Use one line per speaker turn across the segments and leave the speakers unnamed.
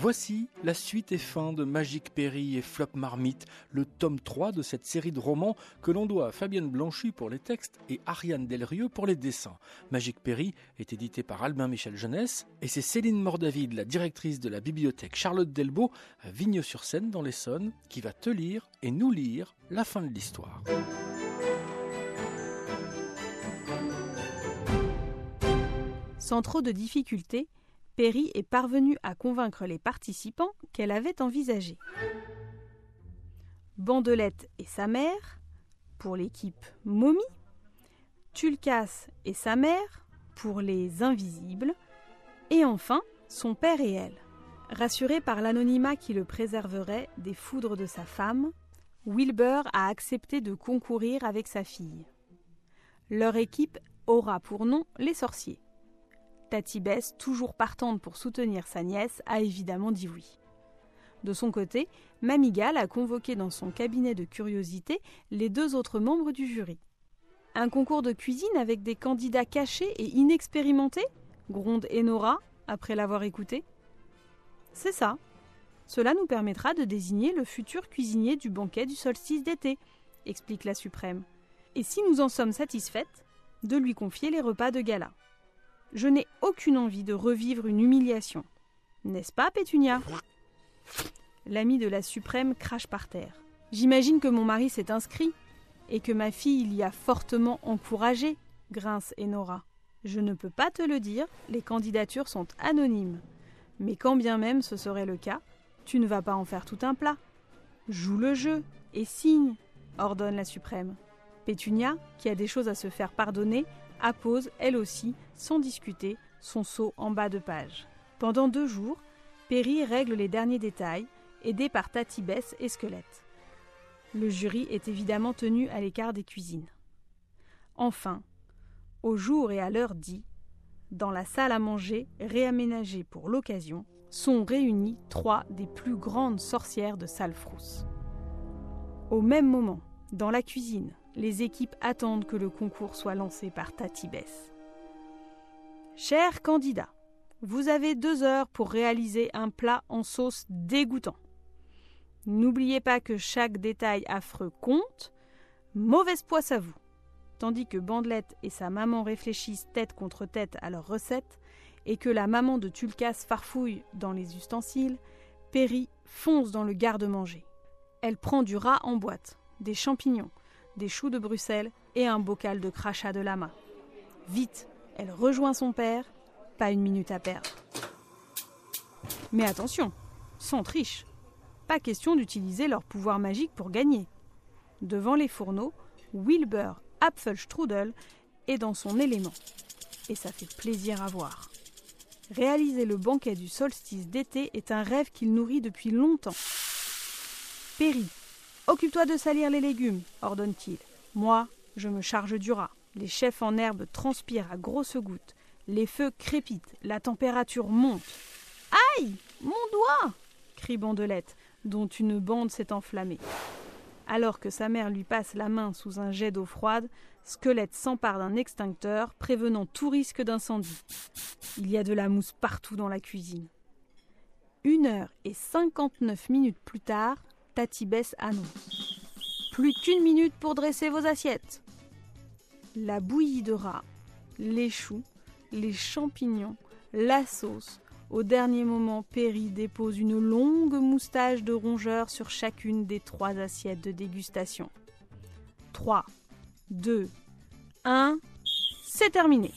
Voici la suite et fin de Magic Perry et Flop Marmite, le tome 3 de cette série de romans que l'on doit à Fabienne Blanchy pour les textes et Ariane Delrieux pour les dessins. Magic Perry est édité par Albin Michel Jeunesse et c'est Céline Mordavid, la directrice de la bibliothèque Charlotte Delbo à Vigneux-sur-Seine dans l'Essonne, qui va te lire et nous lire la fin de l'histoire.
Sans trop de difficultés, Perry est parvenue à convaincre les participants qu'elle avait envisagé. Bandelette et sa mère, pour l'équipe Momie, Tulkas et sa mère, pour les invisibles, et enfin son père et elle. Rassuré par l'anonymat qui le préserverait des foudres de sa femme, Wilbur a accepté de concourir avec sa fille. Leur équipe aura pour nom les sorciers. Tati Bess, toujours partante pour soutenir sa nièce, a évidemment dit oui. De son côté, Mamigal a convoqué dans son cabinet de curiosité les deux autres membres du jury. Un concours de cuisine avec des candidats cachés et inexpérimentés gronde Enora après l'avoir écouté. C'est ça. Cela nous permettra de désigner le futur cuisinier du banquet du solstice d'été, explique la suprême. Et si nous en sommes satisfaites, de lui confier les repas de gala. Je n'ai aucune envie de revivre une humiliation. N'est-ce pas, Pétunia? L'ami de la suprême crache par terre. J'imagine que mon mari s'est inscrit et que ma fille l'y a fortement encouragé, grince Enora. Je ne peux pas te le dire, les candidatures sont anonymes. Mais quand bien même ce serait le cas, tu ne vas pas en faire tout un plat. Joue le jeu et signe, ordonne la suprême. Pétunia, qui a des choses à se faire pardonner, appose, elle aussi, sans discuter, son seau en bas de page. Pendant deux jours, Perry règle les derniers détails, aidé par Tati Bess et Squelette. Le jury est évidemment tenu à l'écart des cuisines. Enfin, au jour et à l'heure dit, dans la salle à manger réaménagée pour l'occasion, sont réunies trois des plus grandes sorcières de Salfrousse. Au même moment, dans la cuisine, les équipes attendent que le concours soit lancé par Tati Bess. Chers candidats, vous avez deux heures pour réaliser un plat en sauce dégoûtant. N'oubliez pas que chaque détail affreux compte. Mauvaise poisse à vous. Tandis que Bandelette et sa maman réfléchissent tête contre tête à leur recette, et que la maman de Tulkas farfouille dans les ustensiles, Perry fonce dans le garde-manger. Elle prend du rat en boîte, des champignons, des choux de Bruxelles et un bocal de crachat de lama. Vite, elle rejoint son père, pas une minute à perdre. Mais attention, sans triche. Pas question d'utiliser leur pouvoir magique pour gagner. Devant les fourneaux, Wilbur Apfelstrudel est dans son élément. Et ça fait plaisir à voir. Réaliser le banquet du solstice d'été est un rêve qu'il nourrit depuis longtemps. Perry, occupe-toi de salir les légumes, ordonne-t-il. Moi, je me charge du rat. Les chefs en herbe transpirent à grosses gouttes. Les feux crépitent, la température monte. Aïe Mon doigt crie Bandelette, dont une bande s'est enflammée. Alors que sa mère lui passe la main sous un jet d'eau froide, Squelette s'empare d'un extincteur, prévenant tout risque d'incendie. Il y a de la mousse partout dans la cuisine. Une heure et cinquante-neuf minutes plus tard, Tati Bess annonce. Plus qu'une minute pour dresser vos assiettes. La bouillie de rat, les choux, les champignons, la sauce. Au dernier moment, Perry dépose une longue moustache de rongeur sur chacune des trois assiettes de dégustation. 3, 2, 1, c'est terminé.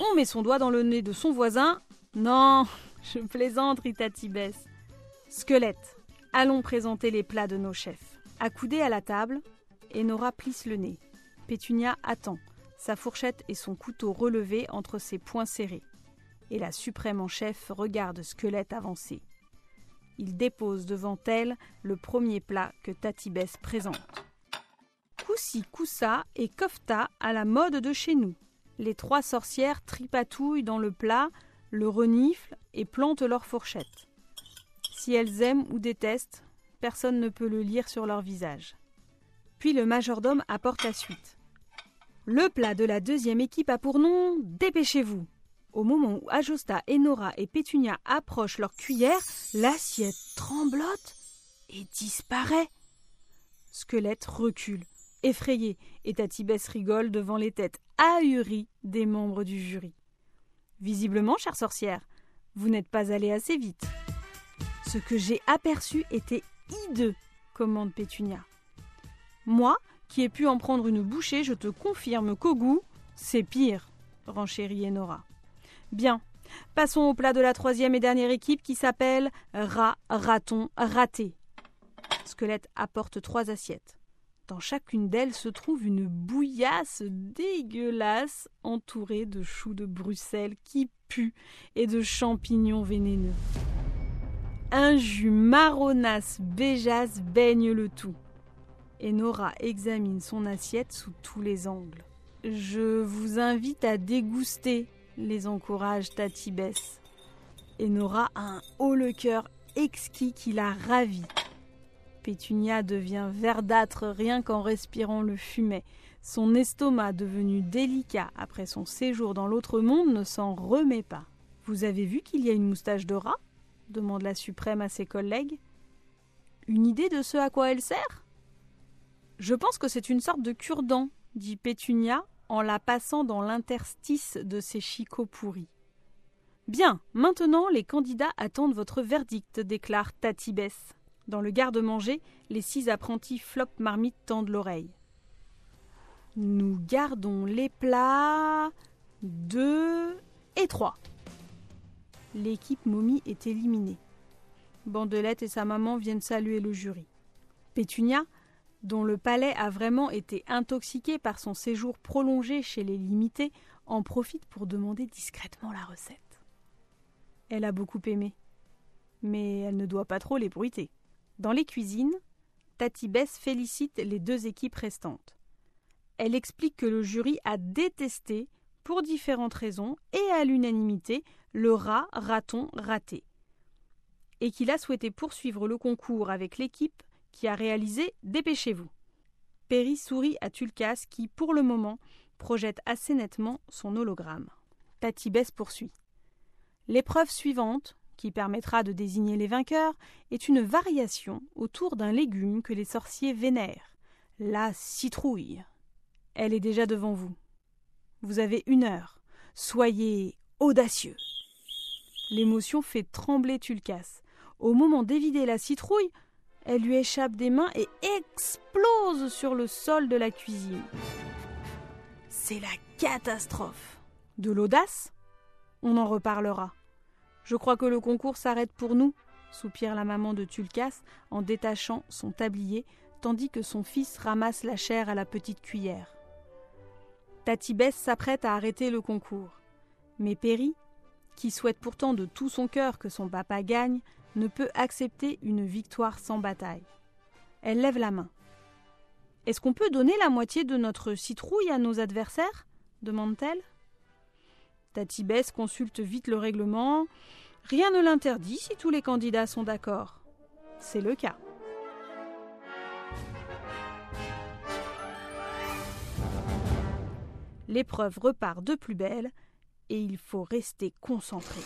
On met son doigt dans le nez de son voisin. Non, je plaisante, Ritati Bess. Squelette, allons présenter les plats de nos chefs. Accoudée à la table, Enora plisse le nez. Pétunia attend, sa fourchette et son couteau relevés entre ses poings serrés. Et la suprême en chef regarde Squelette avancer. Il dépose devant elle le premier plat que Tatibès présente. Coussi coussa et kofta à la mode de chez nous. Les trois sorcières tripatouillent dans le plat, le reniflent et plantent leur fourchette. Si elles aiment ou détestent, personne ne peut le lire sur leur visage. Puis le majordome apporte la suite. Le plat de la deuxième équipe a pour nom Dépêchez-vous. Au moment où Ajosta, Enora et Pétunia approchent leur cuillère, l'assiette tremblote et disparaît. Squelette recule, effrayé, et Tatibès rigole devant les têtes ahuries des membres du jury. Visiblement, chère sorcière, vous n'êtes pas allée assez vite. Ce que j'ai aperçu était hideux, commande Pétunia. Moi, qui ai pu en prendre une bouchée, je te confirme qu'au goût, c'est pire, renchérit Enora. Bien, passons au plat de la troisième et dernière équipe qui s'appelle Rat, Raton, Raté. Squelette apporte trois assiettes. Dans chacune d'elles se trouve une bouillasse dégueulasse entourée de choux de Bruxelles qui puent et de champignons vénéneux. Un jus marronasse béjasse baigne le tout. Et Nora examine son assiette sous tous les angles. Je vous invite à déguster, les encourage Tati Bess. Et Nora a un haut le cœur exquis qui la ravit. Pétunia devient verdâtre rien qu'en respirant le fumet. Son estomac, devenu délicat après son séjour dans l'autre monde, ne s'en remet pas. Vous avez vu qu'il y a une moustache de rat? Demande la suprême à ses collègues. Une idée de ce à quoi elle sert? Je pense que c'est une sorte de cure-dent, dit Pétunia en la passant dans l'interstice de ses chicots pourris. Bien, maintenant les candidats attendent votre verdict, déclare Tatibès. Dans le garde-manger, les six apprentis Flop Marmite tendent l'oreille. Nous gardons les plats deux et trois. L'équipe momie est éliminée. Bandelette et sa maman viennent saluer le jury. Pétunia, dont le palais a vraiment été intoxiqué par son séjour prolongé chez les limités, en profite pour demander discrètement la recette. Elle a beaucoup aimé, mais elle ne doit pas trop l'ébruiter. Dans les cuisines, Tati Bess félicite les deux équipes restantes. Elle explique que le jury a détesté, pour différentes raisons et à l'unanimité, le rat raton raté, et qu'il a souhaité poursuivre le concours avec l'équipe qui a réalisé Dépêchez-vous. Perry sourit à Tulkas qui, pour le moment, projette assez nettement son hologramme. Tati Bess poursuit. L'épreuve suivante, qui permettra de désigner les vainqueurs, est une variation autour d'un légume que les sorciers vénèrent, la citrouille. Elle est déjà devant vous. Vous avez une heure. Soyez audacieux. L'émotion fait trembler Tulkas. Au moment d'évider la citrouille, elle lui échappe des mains et explose sur le sol de la cuisine. C'est la catastrophe. De l'audace On en reparlera. Je crois que le concours s'arrête pour nous, soupire la maman de Tulkas en détachant son tablier, tandis que son fils ramasse la chair à la petite cuillère. Tatibès s'apprête à arrêter le concours. Mais Perry, qui souhaite pourtant de tout son cœur que son papa gagne, ne peut accepter une victoire sans bataille. Elle lève la main. Est-ce qu'on peut donner la moitié de notre citrouille à nos adversaires? demande-t-elle. Tatibès consulte vite le règlement. Rien ne l'interdit si tous les candidats sont d'accord. C'est le cas. L'épreuve repart de plus belle et il faut rester concentré.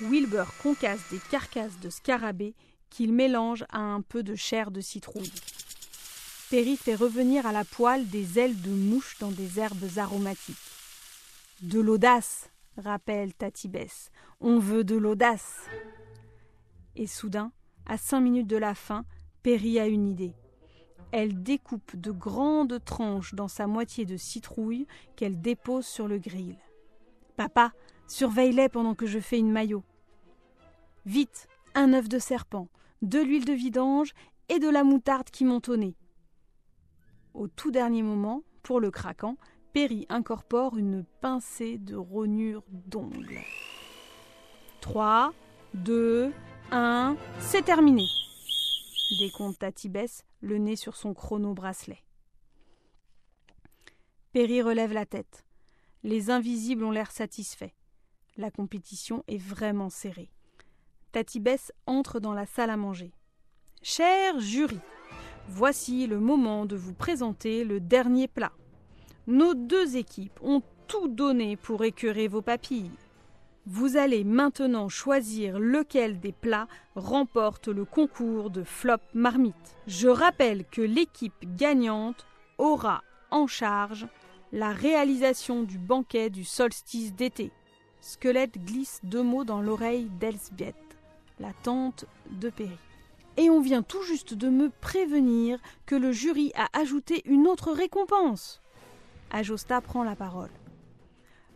Wilbur concasse des carcasses de scarabées qu'il mélange à un peu de chair de citrouille. Perry fait revenir à la poêle des ailes de mouche dans des herbes aromatiques. De l'audace, rappelle Tatibès. On veut de l'audace. Et soudain, à cinq minutes de la fin, Perry a une idée. Elle découpe de grandes tranches dans sa moitié de citrouille qu'elle dépose sur le grill. Papa, surveille-les pendant que je fais une maillot. Vite, un œuf de serpent, de l'huile de vidange et de la moutarde qui montonnait. Au tout dernier moment, pour le craquant, Perry incorpore une pincée de rognures d'ongles. 3, 2, 1, c'est terminé. Décompte Tatibès, le nez sur son chrono-bracelet. Perry relève la tête. Les invisibles ont l'air satisfaits. La compétition est vraiment serrée. Tatibès entre dans la salle à manger. Cher jury, voici le moment de vous présenter le dernier plat. Nos deux équipes ont tout donner pour écœurer vos papilles. Vous allez maintenant choisir lequel des plats remporte le concours de flop marmite. Je rappelle que l'équipe gagnante aura en charge la réalisation du banquet du solstice d'été. Squelette glisse deux mots dans l'oreille d'Elsbieth, la tante de Perry. Et on vient tout juste de me prévenir que le jury a ajouté une autre récompense. Ajosta prend la parole.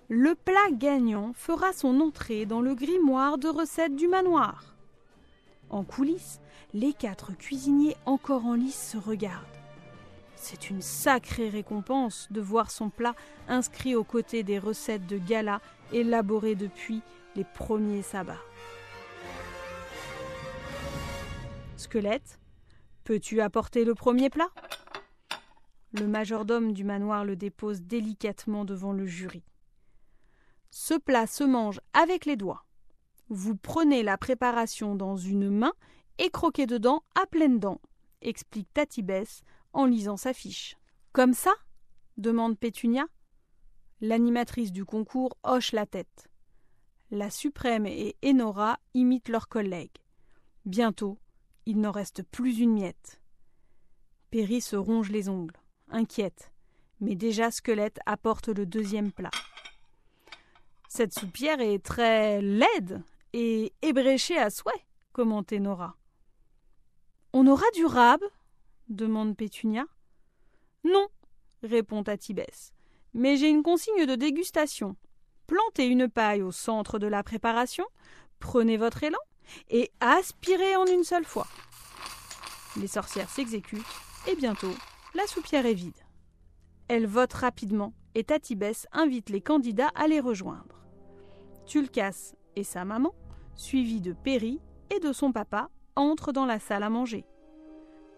Le plat gagnant fera son entrée dans le grimoire de recettes du manoir. En coulisses, les quatre cuisiniers encore en lice se regardent. C'est une sacrée récompense de voir son plat inscrit aux côtés des recettes de gala élaborées depuis les premiers sabbats. Squelette, peux-tu apporter le premier plat? Le majordome du manoir le dépose délicatement devant le jury. Ce plat se mange avec les doigts. Vous prenez la préparation dans une main et croquez dedans à pleines dents, explique Tatibès en lisant sa fiche. Comme ça? demande Pétunia. L'animatrice du concours hoche la tête. La suprême et Enora imitent leurs collègues. Bientôt, il n'en reste plus une miette. Perry se ronge les ongles, inquiète, mais déjà Squelette apporte le deuxième plat. Cette soupière est très laide et ébréchée à souhait, commentait Nora. On aura du rab? Demande Pétunia. Non, répond Atibès, mais j'ai une consigne de dégustation. Plantez une paille au centre de la préparation, prenez votre élan et aspirez en une seule fois. Les sorcières s'exécutent et bientôt la soupière est vide. Elle vote rapidement et Tatibès invite les candidats à les rejoindre. Tulkas et sa maman, suivis de Perry et de son papa, entrent dans la salle à manger.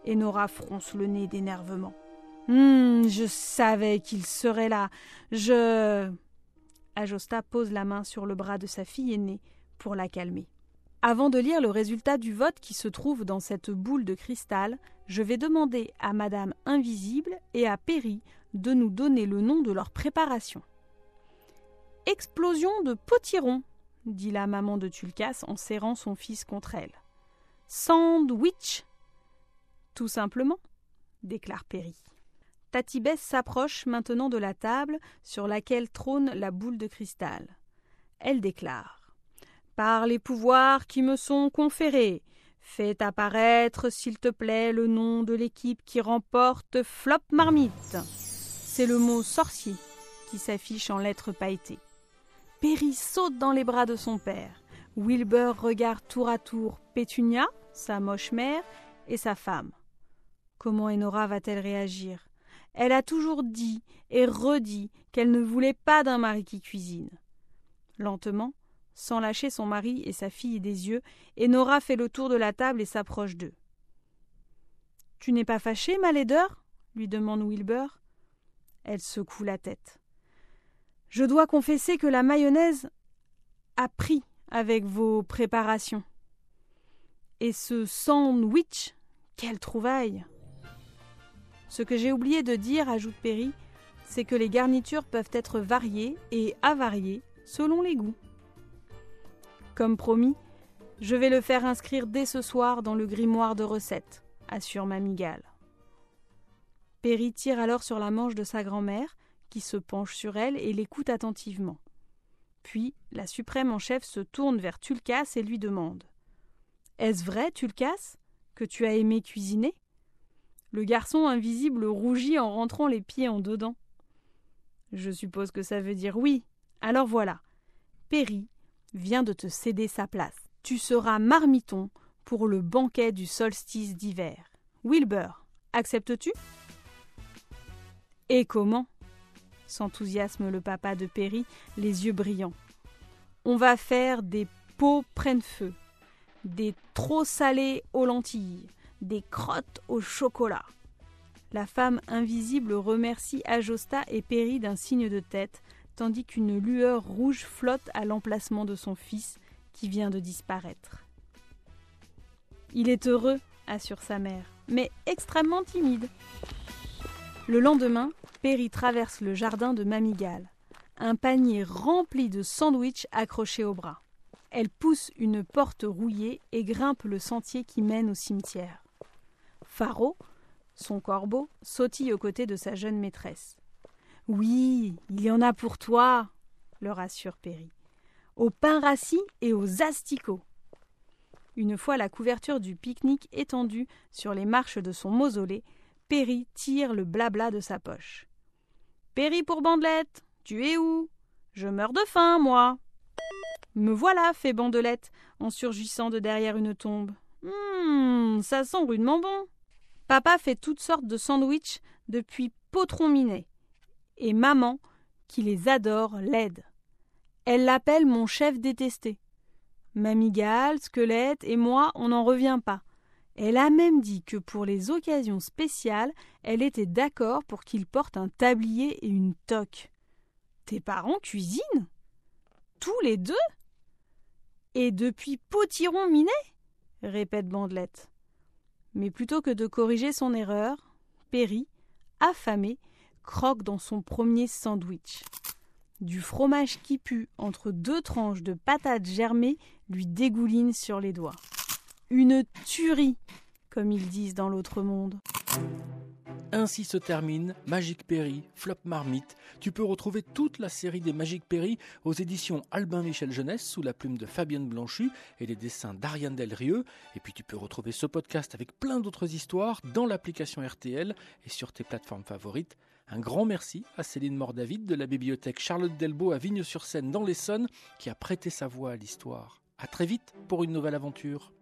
Enora fronce le nez d'énervement. Hum, je savais qu'il serait là. Je. Ajosta pose la main sur le bras de sa fille aînée pour la calmer. Avant de lire le résultat du vote qui se trouve dans cette boule de cristal, je vais demander à Madame Invisible et à Perry de nous donner le nom de leur préparation. Explosion de potiron, dit la maman de Tulkas en serrant son fils contre elle. Sandwich, tout simplement, déclare Perry. Tatibès s'approche maintenant de la table sur laquelle trône la boule de cristal. Elle déclare Par les pouvoirs qui me sont conférés, fais apparaître, s'il te plaît, le nom de l'équipe qui remporte Flop Marmite. C'est le mot sorcier qui s'affiche en lettres pailletées. Perry saute dans les bras de son père. Wilbur regarde tour à tour Pétunia, sa moche mère, et sa femme. Comment Enora va-t-elle réagir Elle a toujours dit et redit qu'elle ne voulait pas d'un mari qui cuisine. Lentement, sans lâcher son mari et sa fille des yeux, Enora fait le tour de la table et s'approche d'eux. Tu n'es pas fâchée, ma laideur? lui demande Wilbur. Elle secoue la tête. Je dois confesser que la mayonnaise a pris avec vos préparations. Et ce sandwich, quelle trouvaille ce que j'ai oublié de dire, ajoute Perry, c'est que les garnitures peuvent être variées et avariées selon les goûts. Comme promis, je vais le faire inscrire dès ce soir dans le grimoire de recettes, assure Mamigale. Perry tire alors sur la manche de sa grand-mère, qui se penche sur elle et l'écoute attentivement. Puis la suprême en chef se tourne vers Tulkas et lui demande Est-ce vrai, Tulkas, que tu as aimé cuisiner? Le garçon invisible rougit en rentrant les pieds en dedans. Je suppose que ça veut dire oui. Alors voilà. Perry vient de te céder sa place. Tu seras marmiton pour le banquet du solstice d'hiver. Wilbur, acceptes-tu? Et comment? S'enthousiasme le papa de Perry, les yeux brillants. On va faire des pots prennent feu, des trop salés aux lentilles, des crottes au chocolat. La femme invisible remercie Ajosta et Perry d'un signe de tête, tandis qu'une lueur rouge flotte à l'emplacement de son fils qui vient de disparaître. Il est heureux, assure sa mère, mais extrêmement timide. Le lendemain, Perry traverse le jardin de Mamigal. un panier rempli de sandwichs accrochés au bras. Elle pousse une porte rouillée et grimpe le sentier qui mène au cimetière. Faro, son corbeau, sautille aux côtés de sa jeune maîtresse. Oui, il y en a pour toi, le rassure Perry. Au pain rassis et aux asticots. Une fois la couverture du pique-nique étendue sur les marches de son mausolée, Perry tire le blabla de sa poche. Perry pour Bandelette, tu es où? Je meurs de faim, moi. Me voilà, fait Bandelette, en surgissant de derrière une tombe. Hum, ça sent rudement bon. Papa fait toutes sortes de sandwichs depuis Potron Minet. Et maman, qui les adore, l'aide. Elle l'appelle mon chef détesté. Mamie Gale, Squelette et moi, on n'en revient pas. Elle a même dit que pour les occasions spéciales, elle était d'accord pour qu'il porte un tablier et une toque. Tes parents cuisinent? Tous les deux? Et depuis Potiron Minet? répète Bandelette. Mais plutôt que de corriger son erreur, Perry, affamé, croque dans son premier sandwich. Du fromage qui pue entre deux tranches de patates germées lui dégouline sur les doigts. Une tuerie, comme ils disent dans l'autre monde.
Ainsi se termine Magic Perry, Flop Marmite. Tu peux retrouver toute la série des Magic Perry aux éditions Albin Michel Jeunesse sous la plume de Fabienne Blanchu et les dessins d'Ariane Delrieux. Et puis tu peux retrouver ce podcast avec plein d'autres histoires dans l'application RTL et sur tes plateformes favorites. Un grand merci à Céline Mordavid de la bibliothèque Charlotte Delbo à Vigne-sur-Seine dans l'Essonne qui a prêté sa voix à l'histoire. À très vite pour une nouvelle aventure.